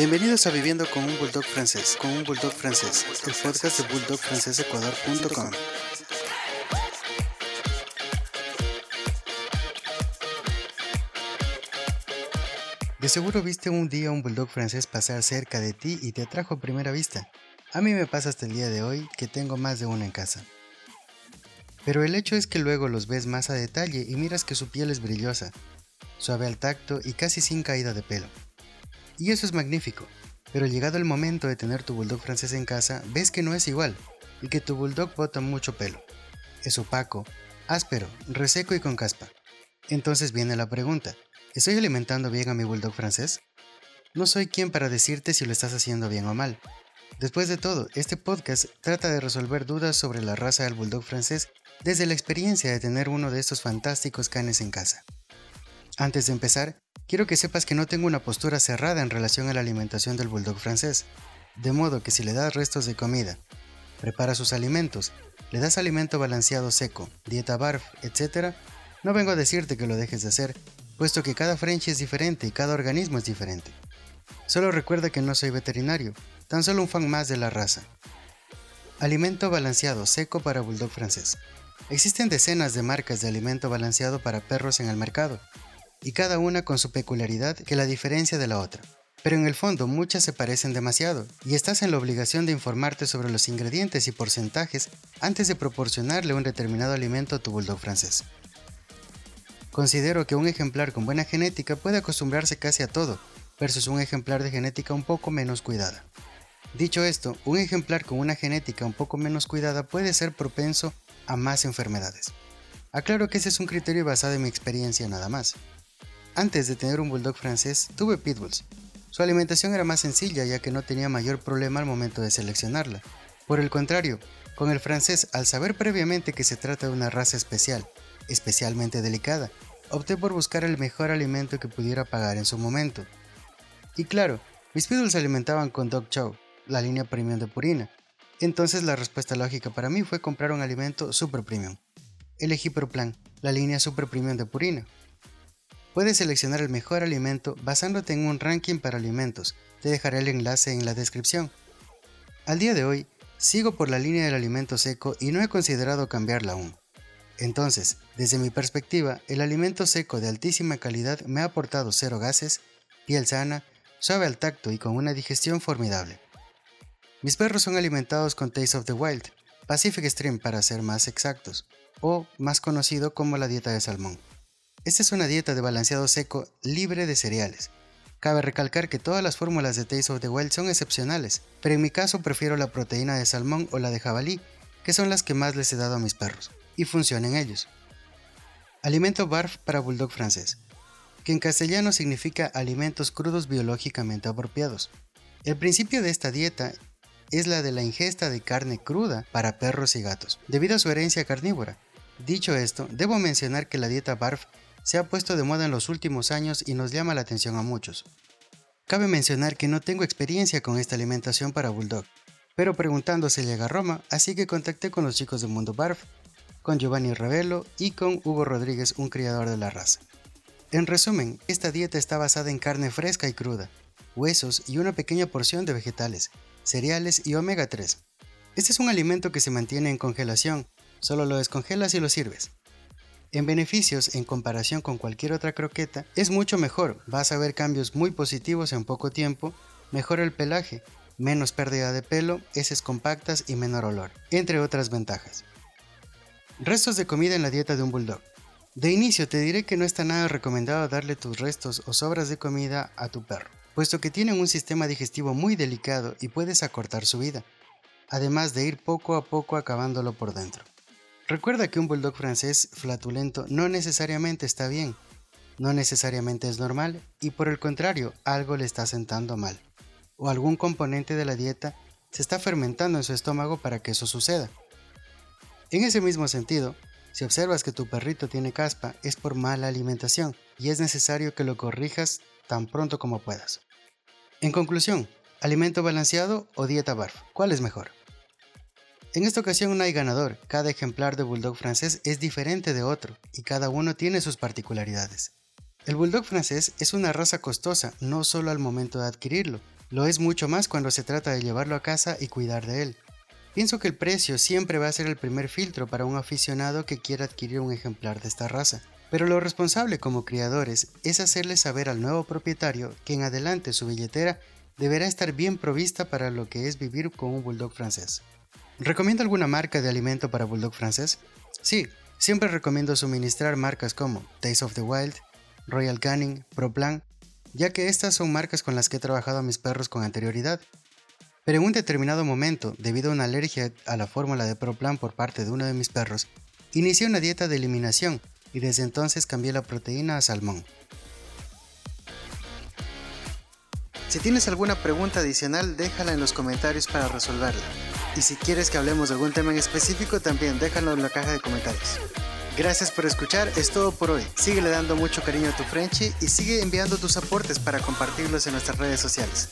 Bienvenidos a Viviendo con un Bulldog francés, con un Bulldog francés, el podcast de bulldogfrancesecuador.com. De seguro viste un día un bulldog francés pasar cerca de ti y te atrajo a primera vista. A mí me pasa hasta el día de hoy que tengo más de uno en casa. Pero el hecho es que luego los ves más a detalle y miras que su piel es brillosa, suave al tacto y casi sin caída de pelo. Y eso es magnífico, pero llegado el momento de tener tu bulldog francés en casa, ves que no es igual y que tu bulldog bota mucho pelo. Es opaco, áspero, reseco y con caspa. Entonces viene la pregunta, ¿estoy alimentando bien a mi bulldog francés? No soy quien para decirte si lo estás haciendo bien o mal. Después de todo, este podcast trata de resolver dudas sobre la raza del bulldog francés desde la experiencia de tener uno de estos fantásticos canes en casa. Antes de empezar, quiero que sepas que no tengo una postura cerrada en relación a la alimentación del bulldog francés, de modo que si le das restos de comida, prepara sus alimentos, le das alimento balanceado seco, dieta barf, etc., no vengo a decirte que lo dejes de hacer, puesto que cada French es diferente y cada organismo es diferente. Solo recuerda que no soy veterinario, tan solo un fan más de la raza. Alimento balanceado seco para bulldog francés. Existen decenas de marcas de alimento balanceado para perros en el mercado, y cada una con su peculiaridad que la diferencia de la otra. Pero en el fondo muchas se parecen demasiado, y estás en la obligación de informarte sobre los ingredientes y porcentajes antes de proporcionarle un determinado alimento a tu bulldog francés. Considero que un ejemplar con buena genética puede acostumbrarse casi a todo, versus un ejemplar de genética un poco menos cuidada. Dicho esto, un ejemplar con una genética un poco menos cuidada puede ser propenso a más enfermedades. Aclaro que ese es un criterio basado en mi experiencia nada más. Antes de tener un bulldog francés, tuve pitbulls. Su alimentación era más sencilla ya que no tenía mayor problema al momento de seleccionarla. Por el contrario, con el francés, al saber previamente que se trata de una raza especial, especialmente delicada, opté por buscar el mejor alimento que pudiera pagar en su momento. Y claro, mis pitbulls se alimentaban con Dog Chow, la línea premium de Purina. Entonces la respuesta lógica para mí fue comprar un alimento super premium. Elegí Proplan, la línea super premium de Purina, Puedes seleccionar el mejor alimento basándote en un ranking para alimentos. Te dejaré el enlace en la descripción. Al día de hoy, sigo por la línea del alimento seco y no he considerado cambiarla aún. Entonces, desde mi perspectiva, el alimento seco de altísima calidad me ha aportado cero gases, piel sana, suave al tacto y con una digestión formidable. Mis perros son alimentados con Taste of the Wild, Pacific Stream para ser más exactos, o más conocido como la dieta de salmón. Esta es una dieta de balanceado seco libre de cereales. Cabe recalcar que todas las fórmulas de Taste of the Wild son excepcionales, pero en mi caso prefiero la proteína de salmón o la de jabalí, que son las que más les he dado a mis perros, y funcionan ellos. Alimento BARF para Bulldog francés, que en castellano significa alimentos crudos biológicamente apropiados. El principio de esta dieta es la de la ingesta de carne cruda para perros y gatos, debido a su herencia carnívora. Dicho esto, debo mencionar que la dieta BARF se ha puesto de moda en los últimos años y nos llama la atención a muchos. Cabe mencionar que no tengo experiencia con esta alimentación para Bulldog, pero preguntando se llega a Roma, así que contacté con los chicos de Mundo Barf, con Giovanni Ravelo y con Hugo Rodríguez, un criador de la raza. En resumen, esta dieta está basada en carne fresca y cruda, huesos y una pequeña porción de vegetales, cereales y omega 3. Este es un alimento que se mantiene en congelación, solo lo descongelas y lo sirves. En beneficios, en comparación con cualquier otra croqueta, es mucho mejor, vas a ver cambios muy positivos en poco tiempo, mejora el pelaje, menos pérdida de pelo, heces compactas y menor olor, entre otras ventajas. Restos de comida en la dieta de un bulldog. De inicio te diré que no está nada recomendado darle tus restos o sobras de comida a tu perro, puesto que tienen un sistema digestivo muy delicado y puedes acortar su vida, además de ir poco a poco acabándolo por dentro. Recuerda que un bulldog francés flatulento no necesariamente está bien, no necesariamente es normal y por el contrario algo le está sentando mal o algún componente de la dieta se está fermentando en su estómago para que eso suceda. En ese mismo sentido, si observas que tu perrito tiene caspa es por mala alimentación y es necesario que lo corrijas tan pronto como puedas. En conclusión, alimento balanceado o dieta BARF, ¿cuál es mejor? En esta ocasión no hay ganador, cada ejemplar de Bulldog francés es diferente de otro y cada uno tiene sus particularidades. El Bulldog francés es una raza costosa no solo al momento de adquirirlo, Lo es mucho más cuando se trata de llevarlo a casa y cuidar de él. Pienso que el precio siempre va a ser el primer filtro para un aficionado que quiera adquirir un ejemplar de esta raza. Pero lo responsable como criadores es hacerle saber al nuevo propietario que en adelante su billetera deberá estar bien provista para lo que es vivir con un bulldog francés. ¿Recomiendo alguna marca de alimento para bulldog francés? Sí, siempre recomiendo suministrar marcas como Taste of the Wild, Royal Canin, ProPlan, ya que estas son marcas con las que he trabajado a mis perros con anterioridad. Pero en un determinado momento, debido a una alergia a la fórmula de ProPlan por parte de uno de mis perros, inicié una dieta de eliminación y desde entonces cambié la proteína a salmón. Si tienes alguna pregunta adicional, déjala en los comentarios para resolverla. Y si quieres que hablemos de algún tema en específico, también déjalo en la caja de comentarios. Gracias por escuchar, es todo por hoy. Síguele dando mucho cariño a tu Frenchy y sigue enviando tus aportes para compartirlos en nuestras redes sociales.